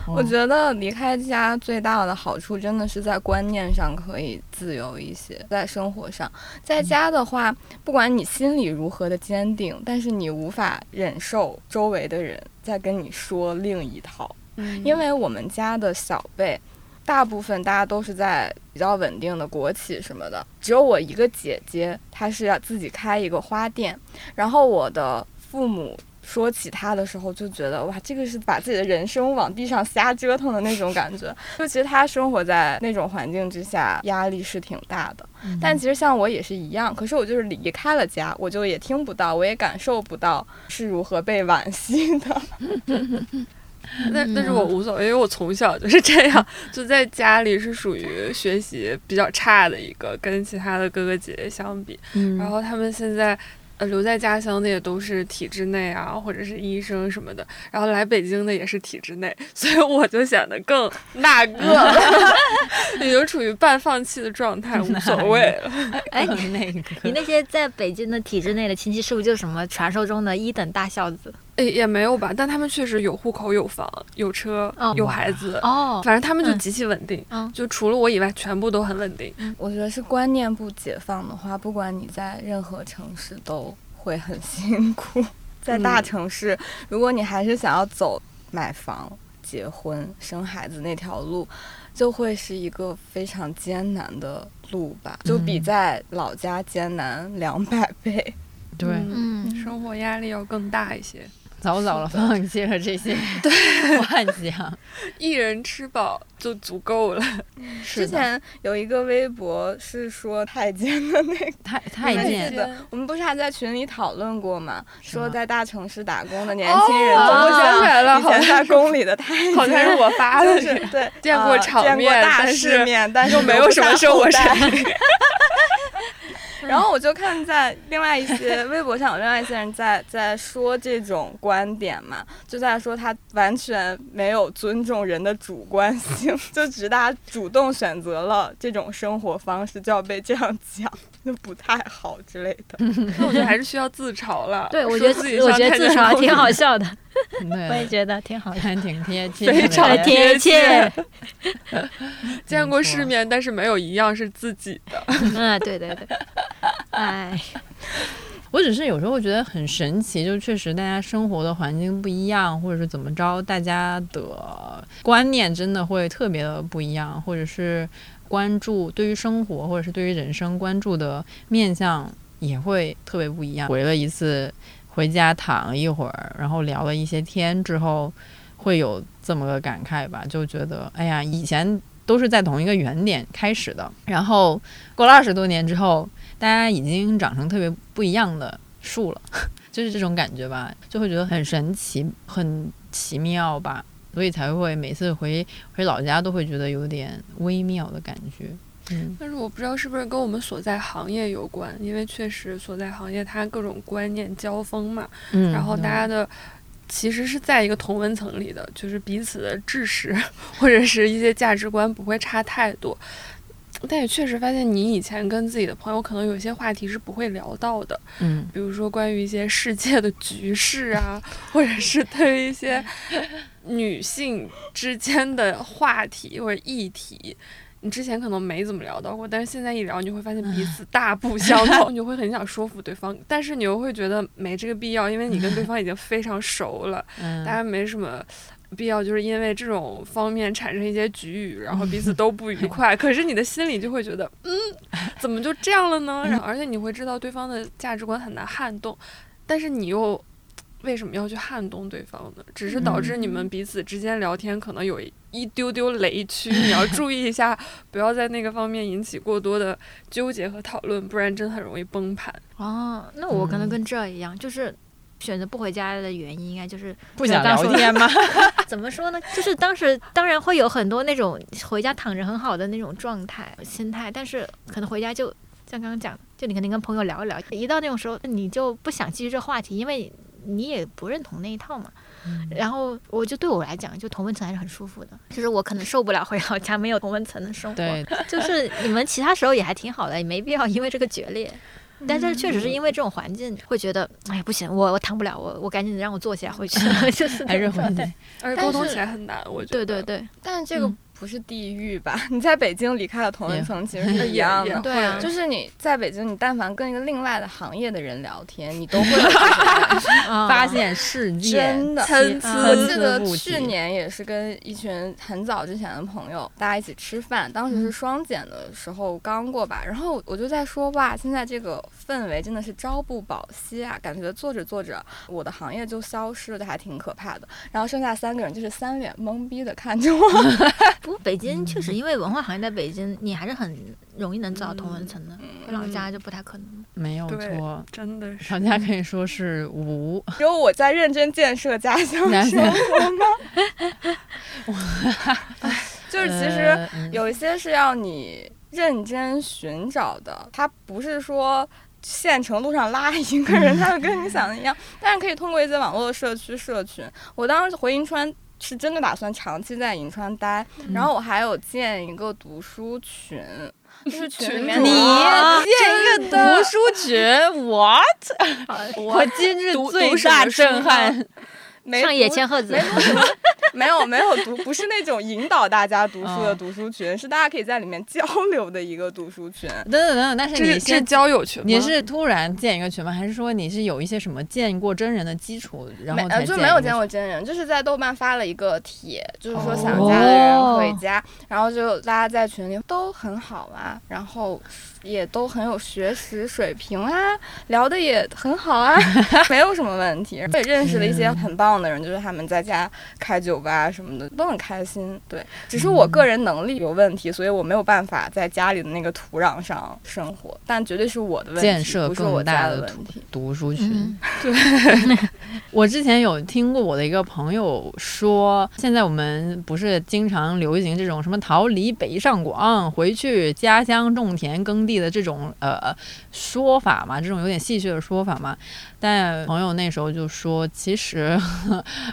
我觉得离开家最大的好处，真的是在观念上可以自由一些。在生活上，在家的话，不管你心里如何的坚定，但是你无法忍受周围的人在跟你说另一套。嗯，因为我们家的小辈，大部分大家都是在比较稳定的国企什么的，只有我一个姐姐，她是要自己开一个花店，然后我的父母。说起他的时候，就觉得哇，这个是把自己的人生往地上瞎折腾的那种感觉。<laughs> 就其实他生活在那种环境之下，压力是挺大的。但其实像我也是一样，可是我就是离开了家，我就也听不到，我也感受不到是如何被惋惜的。但但是我无所谓，因为我从小就是这样，就在家里是属于学习比较差的一个，跟其他的哥哥姐姐相比。然后他们现在。呃，留在家乡的也都是体制内啊，或者是医生什么的，然后来北京的也是体制内，<laughs> 所以我就显得更那个，<laughs> 已经处于半放弃的状态，无所谓了。<laughs> 哎，你那些在北京的体制内的亲戚，是不是就是什么传说中的一等大孝子？哎，也没有吧，但他们确实有户口、有房、有车、有孩子。哦，反正他们就极其稳定。嗯，就除了我以外，全部都很稳定。我觉得是观念不解放的话，不管你在任何城市都会很 <laughs> 辛苦。在大城市，如果你还是想要走买房、结婚、生孩子那条路，就会是一个非常艰难的路吧，就比在老家艰难两百倍。对，嗯，生活压力要更大一些。早早了放弃了这些 <laughs> 幻想，一人吃饱就足够了。之前有一个微博是说太监的那个 <laughs> 太太监。的，我们不是还在群里讨论过吗？说在大城市打工的年轻人，我想起来了，好像在宫里的太监，好像是我发的，是对，见过场面，大世面，但是又没有什么生活水平。<laughs> <laughs> 然后我就看在另外一些微博上有另外一些人在在说这种观点嘛，就在说他完全没有尊重人的主观性，<laughs> 就只大家主动选择了这种生活方式就要被这样讲，就 <laughs> 不太好之类的。<laughs> 那我觉得还是需要自嘲了。对，我觉得自己我觉得自嘲挺好笑的。<laughs> 我也觉得挺好，看挺贴切，非常贴切。见过世面，但是没有一样是自己的。嗯，对对对。哎，我只是有时候觉得很神奇，就确实大家生活的环境不一样，或者是怎么着，大家的观念真的会特别的不一样，或者是关注对于生活或者是对于人生关注的面向也会特别不一样。回了一次。回家躺一会儿，然后聊了一些天之后，会有这么个感慨吧，就觉得哎呀，以前都是在同一个原点开始的，然后过了二十多年之后，大家已经长成特别不一样的树了，<laughs> 就是这种感觉吧，就会觉得很神奇、很奇妙吧，所以才会每次回回老家都会觉得有点微妙的感觉。嗯，但是我不知道是不是跟我们所在行业有关，因为确实所在行业它各种观念交锋嘛，嗯，然后大家的其实是在一个同温层里的，就是彼此的知识 <laughs> 或者是一些价值观不会差太多，但也确实发现你以前跟自己的朋友可能有些话题是不会聊到的，嗯，比如说关于一些世界的局势啊，或者是对于一些女性之间的话题或者议题。你之前可能没怎么聊到过，但是现在一聊，你就会发现彼此大不相同，<laughs> 你就会很想说服对方，但是你又会觉得没这个必要，因为你跟对方已经非常熟了，<laughs> 大家没什么必要，就是因为这种方面产生一些局域，然后彼此 <laughs> 都不愉快。可是你的心里就会觉得，嗯，怎么就这样了呢？<laughs> 然后而且你会知道对方的价值观很难撼动，但是你又。为什么要去撼动对方呢？只是导致你们彼此之间聊天可能有一丢丢雷区，<laughs> 你要注意一下，不要在那个方面引起过多的纠结和讨论，不然真很容易崩盘。哦，那我可能跟这一样，就是选择不回家的原因，应该就是不想聊天吗？<laughs> 怎么说呢？就是当时当然会有很多那种回家躺着很好的那种状态心态，但是可能回家就像刚刚讲，就你肯定跟朋友聊一聊，一到那种时候，你就不想继续这话题，因为。你也不认同那一套嘛，然后我就对我来讲，就同温层还是很舒服的。就是我可能受不了回老家没有同温层的生活，对，就是你们其他时候也还挺好的，也没必要因为这个决裂。但是确实是因为这种环境，会觉得哎呀不行，我我躺不了，我我赶紧让我坐下回去，<laughs> 就是还是回去，而且沟通起来很难，我觉得。对对对，但是这个。不是地狱吧？<laughs> 你在北京离开了同一层，其实是一样的。对啊，就是你在北京，你但凡跟一个另外的行业的人聊天，你都会 <laughs> 发现世界真的参差我记得去年也是跟一群很早之前的朋友，大家一起吃饭，当时是双减的时候刚过吧，然后我就在说哇，现在这个氛围真的是朝不保夕啊，感觉做着做着，我的行业就消失了，还挺可怕的。然后剩下三个人就是三脸懵逼的看着我。不过北京确实，因为文化行业在北京，你还是很容易能找到同文层的。回老家就不太可能。没有错，真的是。老家可以说是无。只有我在认真建设家乡 <laughs> 生活吗？<laughs> 就是其实有一些是要你认真寻找的，它不是说县城路上拉一个人，他就跟你想的一样。但是可以通过一些网络的社区社群。我当时回银川。是真的打算长期在银川待，然后我还有建一个读书群，就是 <laughs> 群里面你建一个读书群，what？<laughs> 我今日最大震撼。上野千鹤子，没有 <laughs> 没有读，不是那种引导大家读书的读书群，是大家可以在里面交流的一个读书群。等等等等，但是你是交友群，你是突然建一个群吗？还是说你是有一些什么见过真人的基础，然后才就没有见过真人，就是在豆瓣发了一个帖，就是说想加的人回家，然后就大家在群里都很好嘛，然后。也都很有学识水平啊，聊的也很好啊，<laughs> 没有什么问题。也认识了一些很棒的人，就是他们在家开酒吧什么的都很开心。对，只是我个人能力有问题，所以我没有办法在家里的那个土壤上生活。但绝对是我的问题，建设更大的问题。读书群，对。<laughs> 我之前有听过我的一个朋友说，现在我们不是经常流行这种什么逃离北上广，回去家乡种田耕地。的这种呃说法嘛，这种有点戏谑的说法嘛，但朋友那时候就说，其实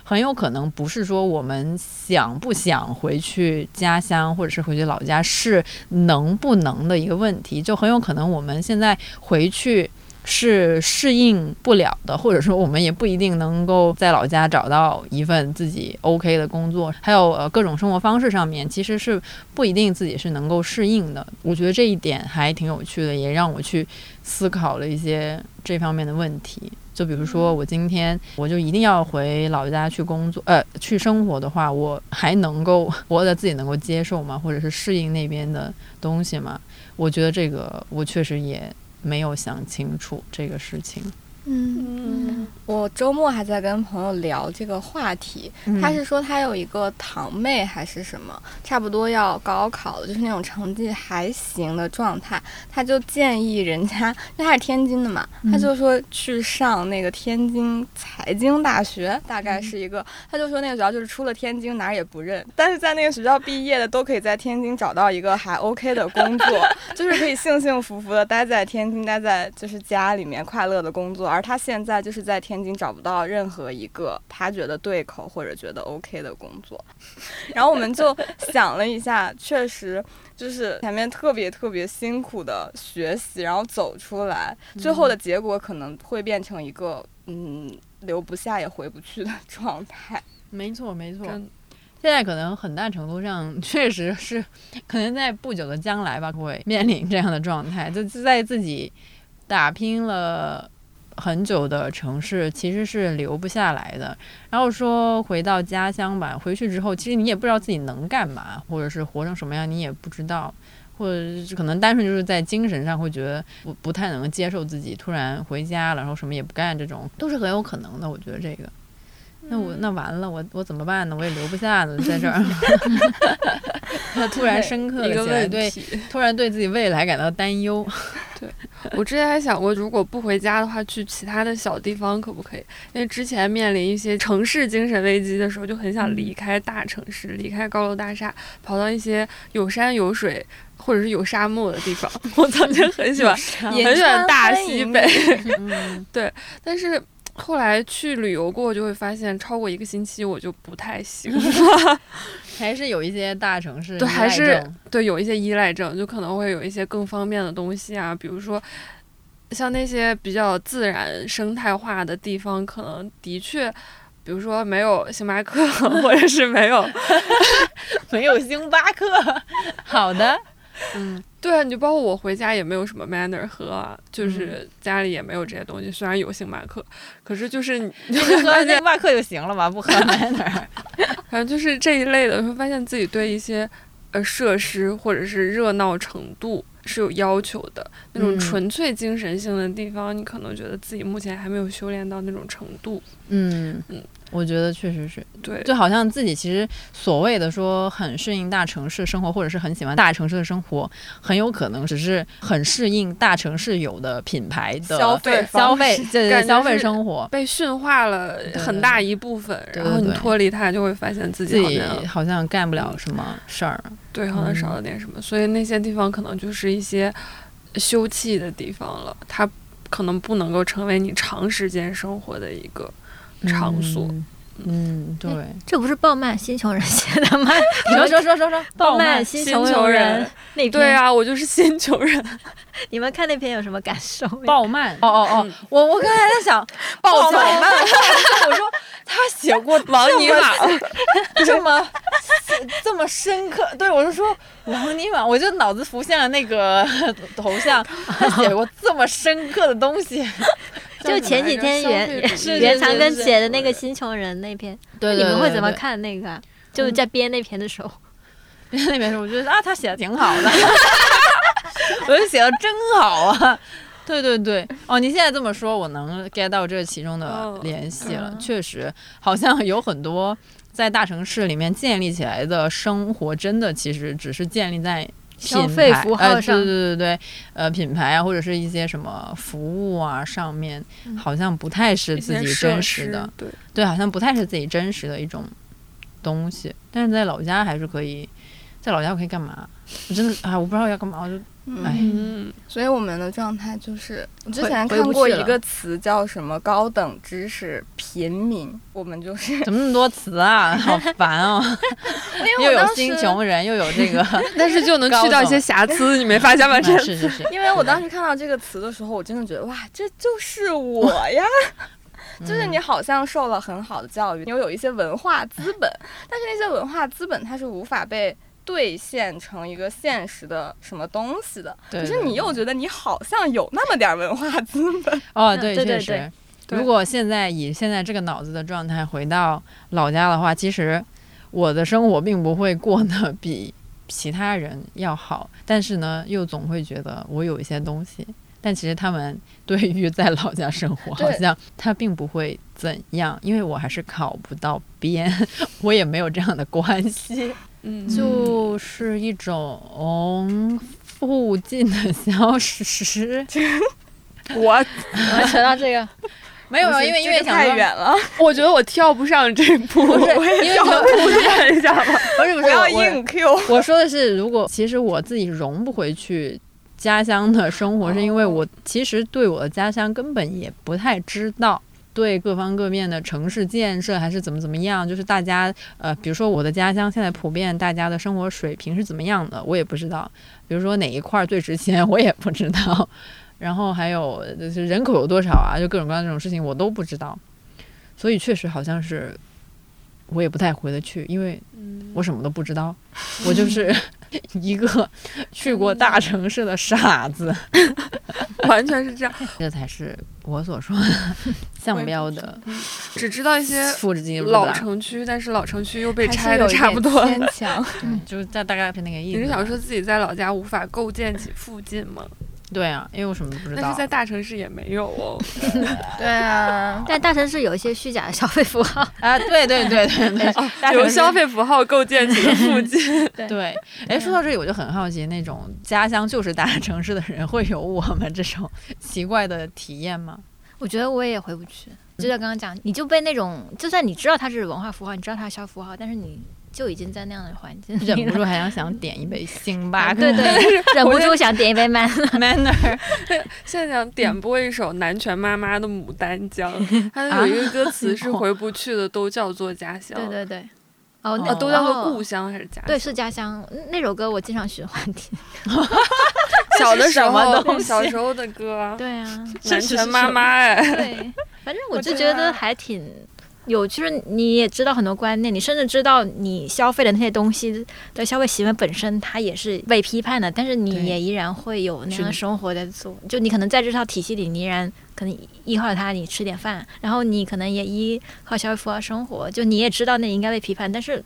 很有可能不是说我们想不想回去家乡，或者是回去老家，是能不能的一个问题，就很有可能我们现在回去。是适应不了的，或者说我们也不一定能够在老家找到一份自己 OK 的工作，还有呃各种生活方式上面，其实是不一定自己是能够适应的。我觉得这一点还挺有趣的，也让我去思考了一些这方面的问题。就比如说，我今天我就一定要回老家去工作，呃，去生活的话，我还能够活得自己能够接受吗？或者是适应那边的东西吗？我觉得这个我确实也。没有想清楚这个事情。嗯，我周末还在跟朋友聊这个话题。他是说他有一个堂妹还是什么，差不多要高考了，就是那种成绩还行的状态。他就建议人家，因为他是天津的嘛，他就说去上那个天津财经大学，大概是一个。他就说那个学校就是出了天津哪儿也不认，但是在那个学校毕业的都可以在天津找到一个还 OK 的工作，<laughs> 就是可以幸幸福福的待在天津，待在就是家里面快乐的工作。而他现在就是在天津找不到任何一个他觉得对口或者觉得 OK 的工作，<laughs> 然后我们就想了一下，确实就是前面特别特别辛苦的学习，然后走出来，最后的结果可能会变成一个嗯留不下也回不去的 <laughs> 状态。没错，没错。现在可能很大程度上确实是，可能在不久的将来吧，会面临这样的状态，就在自己打拼了很久的城市，其实是留不下来的。然后说回到家乡吧，回去之后，其实你也不知道自己能干嘛，或者是活成什么样，你也不知道，或者可能单纯就是在精神上会觉得不不太能接受自己突然回家了，然后什么也不干，这种都是很有可能的。我觉得这个。那我那完了，我我怎么办呢？我也留不下呢，在这儿。<laughs> 他 <laughs> 突然深刻了起来，对，突然对自己未来感到担忧。<laughs> 对我之前还想过，如果不回家的话，去其他的小地方可不可以？因为之前面临一些城市精神危机的时候，就很想离开大城市，离开高楼大厦，跑到一些有山有水或者是有沙漠的地方。<laughs> 我曾经很喜欢，很喜欢大西北。嗯对，但是。后来去旅游过，就会发现超过一个星期我就不太行，还是有一些大城市对，还是对有一些依赖症，就可能会有一些更方便的东西啊，比如说像那些比较自然生态化的地方，可能的确，比如说没有星巴克，<laughs> 或者是没有 <laughs> 没有星巴克，<laughs> 好的。嗯，<laughs> 对啊，你就包括我回家也没有什么 manner 喝，就是家里也没有这些东西。虽然有星巴克，可是就是你就喝星巴克就行了吧，不喝 manner。<laughs> 反正就是这一类的，会发现自己对一些呃设施或者是热闹程度是有要求的。那种纯粹精神性的地方，你可能觉得自己目前还没有修炼到那种程度。嗯嗯。我觉得确实是。对，就好像自己其实所谓的说很适应大城市生活，或者是很喜欢大城市的生活，很有可能只是很适应大城市有的品牌的消费消费对消费生活被驯化了很大一部分，然后你脱离它，就会发现自己好像干不了什么事儿，对，好像少了点什么，所以那些地方可能就是一些休憩的地方了，它可能不能够成为你长时间生活的一个。场所，嗯，对，这不是鲍曼星球人写的吗？说说说说说，鲍曼 <laughs> 星球人对啊，我就是星球人。<laughs> 你们看那篇有什么感受？鲍曼，哦哦哦，我我刚才在想，<laughs> 鲍曼，我说他写过王尼玛，这么这么深刻，对我就说王尼玛，我就脑子浮现了那个头像，他写过这么深刻的东西。就前几天袁袁 <laughs> 长根写的那个《新穷人》那篇，对你们会怎么看那个？就是在编那篇的时候，<laughs> 编那篇时候，我觉得啊，他写的挺好的，<laughs> 我觉得写的真好啊！对对对，哦，你现在这么说，我能 get 到这其中的联系了。确实，好像有很多在大城市里面建立起来的生活，真的其实只是建立在。消费符号上，对对对对，呃，品牌啊，或者是一些什么服务啊，上面好像不太是自己真实的，对对，好像不太是自己真实的一种东西。但是在老家还是可以，在老家我可以干嘛？我真的啊，我不知道要干嘛，我就。嗯，所以我们的状态就是，我之前看过一个词叫什么“高等知识平民”，我们就是怎么那么多词啊，<laughs> 好烦哦！又有新穷人，又有这个，<laughs> 但是就能去掉一些瑕疵，你没发现吗？<laughs> 是是是。因为我当时看到这个词的时候，我真的觉得哇，这就是我呀！就是你好像受了很好的教育，你又有一些文化资本，但是那些文化资本它是无法被。兑现成一个现实的什么东西的，可是你又觉得你好像有那么点文化资本哦，对，确实。如果现在以现在这个脑子的状态回到老家的话，其实我的生活并不会过得 <laughs> 比其他人要好，但是呢，又总会觉得我有一些东西。但其实他们 <laughs> 对于在老家生活，好像他并不会怎样，因为我还是考不到编，<laughs> 我也没有这样的关系。嗯，就是一种附近的消失。<laughs> 我我扯到这个，没有，因为因为太远了，我觉得我跳不上这步。不是，因为铺垫一下吧。不是不是，要硬 Q。我说的是，如果其实我自己融不回去家乡的生活，是因为我其实对我的家乡根本也不太知道。对各方各面的城市建设还是怎么怎么样，就是大家呃，比如说我的家乡现在普遍大家的生活水平是怎么样的，我也不知道。比如说哪一块最值钱，<laughs> 我也不知道。然后还有就是人口有多少啊，就各种各样这种事情我都不知道。所以确实好像是我也不太回得去，因为我什么都不知道，我就是 <laughs> 一个去过大城市的傻子，<laughs> 完全是这样。这才是我所说的 <laughs> 项标的，只知道一些老城区，但是老城区又被拆的差不多，牵强。<laughs> 对，就是大大概是那个意思。你是想说自己在老家无法构建起附近吗？对啊，因为我什么都不知道。但是在大城市也没有哦。<laughs> 对啊，在大城市有一些虚假的消费符号啊，对对对对对，由 <laughs> 消费符号构建起的附近。对，哎，说到这里我就很好奇，那种家乡就是大城市的人，会有我们这种奇怪的体验吗？我觉得我也回不去。就像刚刚讲，你就被那种，就算你知道它是文化符号，你知道它是消费符号，但是你。就已经在那样的环境，忍不住还要想点一杯星巴克，对对，<laughs> 忍不住想点一杯 man manner。<laughs> 现在想点播一首南拳妈妈的《牡丹江》，<laughs> 它有一个歌词是回不去的，都叫做家乡。对对对，哦，那都叫做故乡还是家乡？对，是家乡。那首歌我经常循环听。小的时候，小时候的歌。对啊，南拳妈妈哎。对，反正我就觉得还挺。有，就是你也知道很多观念，你甚至知道你消费的那些东西的消费行为本身，它也是被批判的，但是你也依然会有那样的生活在做。就你可能在这套体系里，你依然可能依靠它，你吃点饭，然后你可能也依靠消费符号生活。就你也知道那应该被批判，但是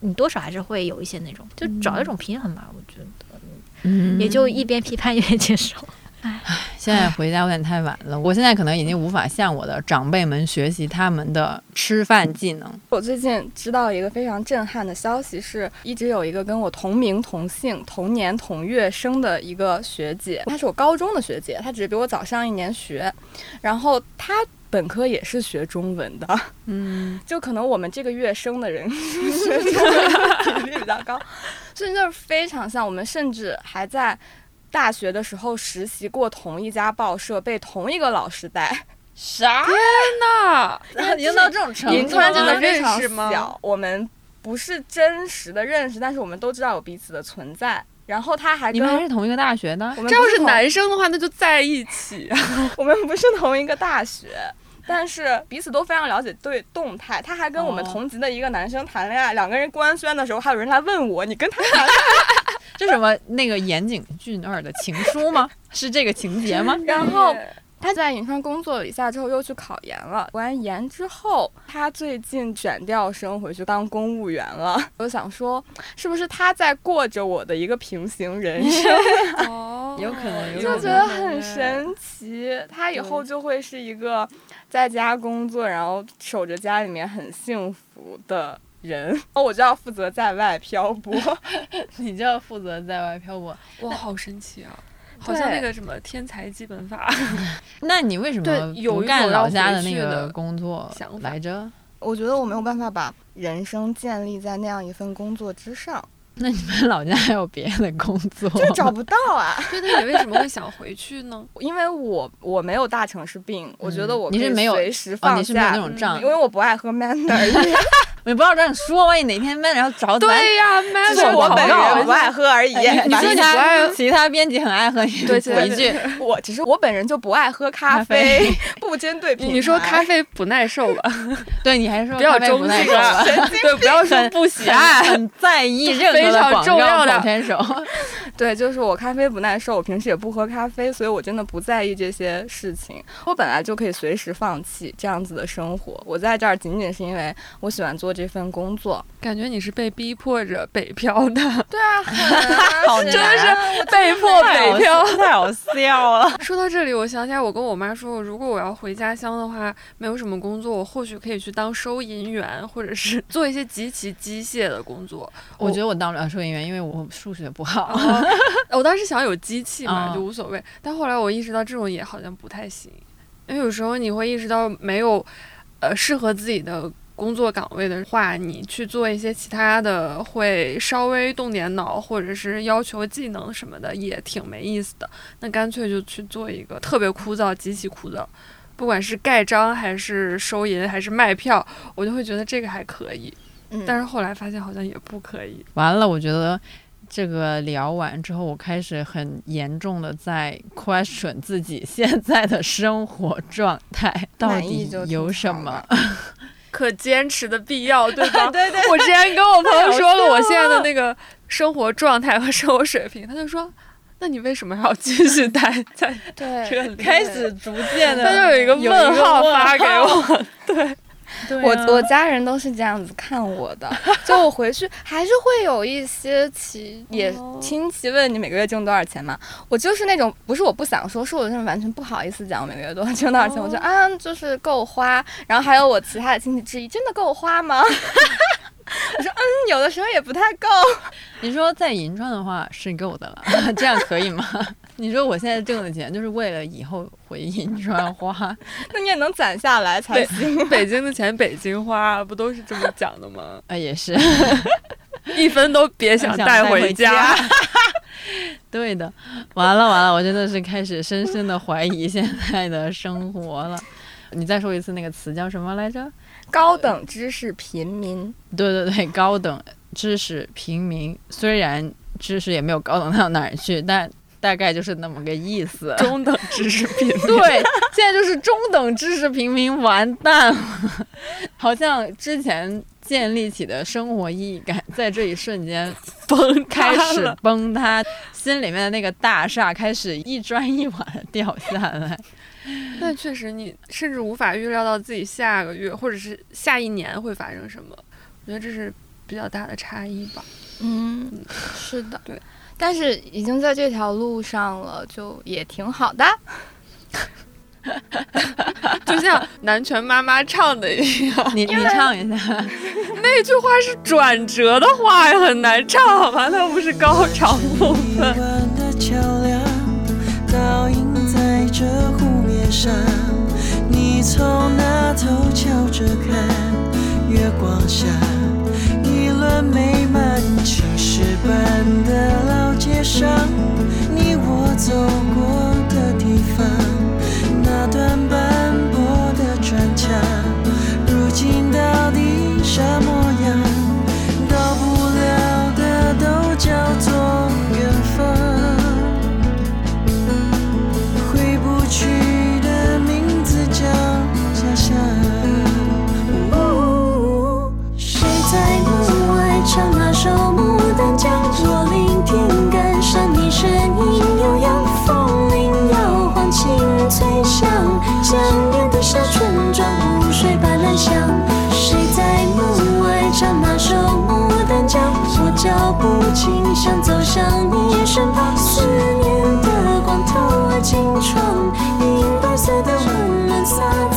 你多少还是会有一些那种，就找一种平衡吧。我觉得，也就一边批判一边接受。唉，现在回家有点太晚了。我现在可能已经无法向我的长辈们学习他们的吃饭技能。我最近知道一个非常震撼的消息，是一直有一个跟我同名同姓、同年同月生的一个学姐，她是我高中的学姐，她只是比我早上一年学，然后她本科也是学中文的。嗯，就可能我们这个月生的人 <laughs> 学中文比例比较高，所以就是非常像。我们甚至还在。大学的时候实习过同一家报社，被同一个老师带。啥？天哪！已经到这种程度，银川真的非常小。我们不是真实的认识，但是我们都知道有彼此的存在。然后他还你们还是同一个大学的？这要是男生的话，那就在一起。<laughs> 我们不是同一个大学，但是彼此都非常了解对动态。他还跟我们同级的一个男生谈恋爱，两个人官宣的时候，还有人来问我：“你跟他谈？”这什么那个岩井俊二的情书吗？是这个情节吗？然后他在银川工作了一下之后，又去考研了。完研之后，他最近转调升回去当公务员了。我想说，是不是他在过着我的一个平行人生？<laughs> 哦，<laughs> 有可能，<laughs> 就觉得很神奇。他以后就会是一个在家工作，然后守着家里面很幸福的。人哦，我就要负责在外漂泊，<laughs> 你就要负责在外漂泊，哇，好神奇啊！好像那个什么天才基本法。<laughs> 那你为什么有干老家的那个工作来着？我觉得我没有办法把人生建立在那样一份工作之上。<laughs> 那你们老家还有别的工作？就找不到啊！对，那你为什么会想回去呢？因为我我没有大城市病，我觉得我你是没有随时放假那种仗，因为我不爱喝 Manner。我不知道这样说，万一哪天 Manner 要找对呀，Manner 我本人不爱喝而已。你说你不爱，其他编辑很爱喝，一句，我只是我本人就不爱喝咖啡，不针对你说咖啡不耐受吧？<laughs> 对你还说比较中性 <laughs> 对，不要说不喜爱，很在意任何非常重要的选手。<laughs> 对，就是我咖啡不耐受，我平时也不喝咖啡，所以我真的不在意这些事情。我本来就可以随时放弃这样子的生活，我在这儿仅仅是因为我喜欢做这份工作。感觉你是被逼迫着北漂的。<laughs> 对啊，好真的是被迫北漂，太好笑了。说到这里，我想起来，我跟我妈说，如果我要回家乡的话，没有什么工作，我或许可以去当收银员，或者是做一些极其机械的工作。我觉得我当不了收银员，因为我数学不好。<laughs> 我当时想有机器嘛，就无所谓。但后来我意识到，这种也好像不太行，因为有时候你会意识到没有，呃，适合自己的。工作岗位的话，你去做一些其他的，会稍微动点脑，或者是要求技能什么的，也挺没意思的。那干脆就去做一个特别枯燥、极其枯燥，不管是盖章还是收银还是卖票，我就会觉得这个还可以。但是后来发现好像也不可以。完了，我觉得这个聊完之后，我开始很严重的在 question 自己现在的生活状态到底有什么。可坚持的必要，<laughs> 对吧？对对。我之前跟我朋友说了我现在的那个生活状态和生活水平，他就说。那你为什么要继续待在这里？开始逐渐的，他就有一个问号发给我。<laughs> 对，我我家人都是这样子看我的。<laughs> 就我回去还是会有一些亲也亲戚问你每个月挣多少钱嘛。我就是那种不是我不想说，是我真的完全不好意思讲我每个月多挣多少钱。我就啊，就是够花。然后还有我其他的亲戚质疑，真的够花吗？<laughs> 我说嗯，有的时候也不太够。<laughs> 你说在银川的话是够的了，这样可以吗？<laughs> 你说我现在挣的钱就是为了以后回银川花，<laughs> 那你也能攒下来才行。北京的钱北京花，不都是这么讲的吗？啊，也是，一分都别想带回家。对的，完了完了，我真的是开始深深的怀疑现在的生活了。你再说一次那个词叫什么来着？高等知识平民，对对对，高等知识平民，虽然知识也没有高等到哪儿去，但大概就是那么个意思。中等知识平民，<laughs> 对，现在就是中等知识平民完蛋了，<laughs> 好像之前建立起的生活意义感，在这一瞬间崩开始崩塌，心里面的那个大厦开始一砖一瓦的掉下来。<laughs> 那确实，你甚至无法预料到自己下个月或者是下一年会发生什么。我觉得这是比较大的差异吧。嗯，是的，对。但是已经在这条路上了，就也挺好的。<laughs> 就像南拳妈妈唱的一样，<laughs> 你你唱一下。那句话是转折的话，也很难唱，好吗？它不是高潮部分。从那头瞧着看，月光下一轮美满，青石板的老街上，你我走过的地方，那段斑驳的砖墙，如今到底什么？但脚，我脚步轻响走向你身旁。思念的光透进窗，银白色的温暖洒在。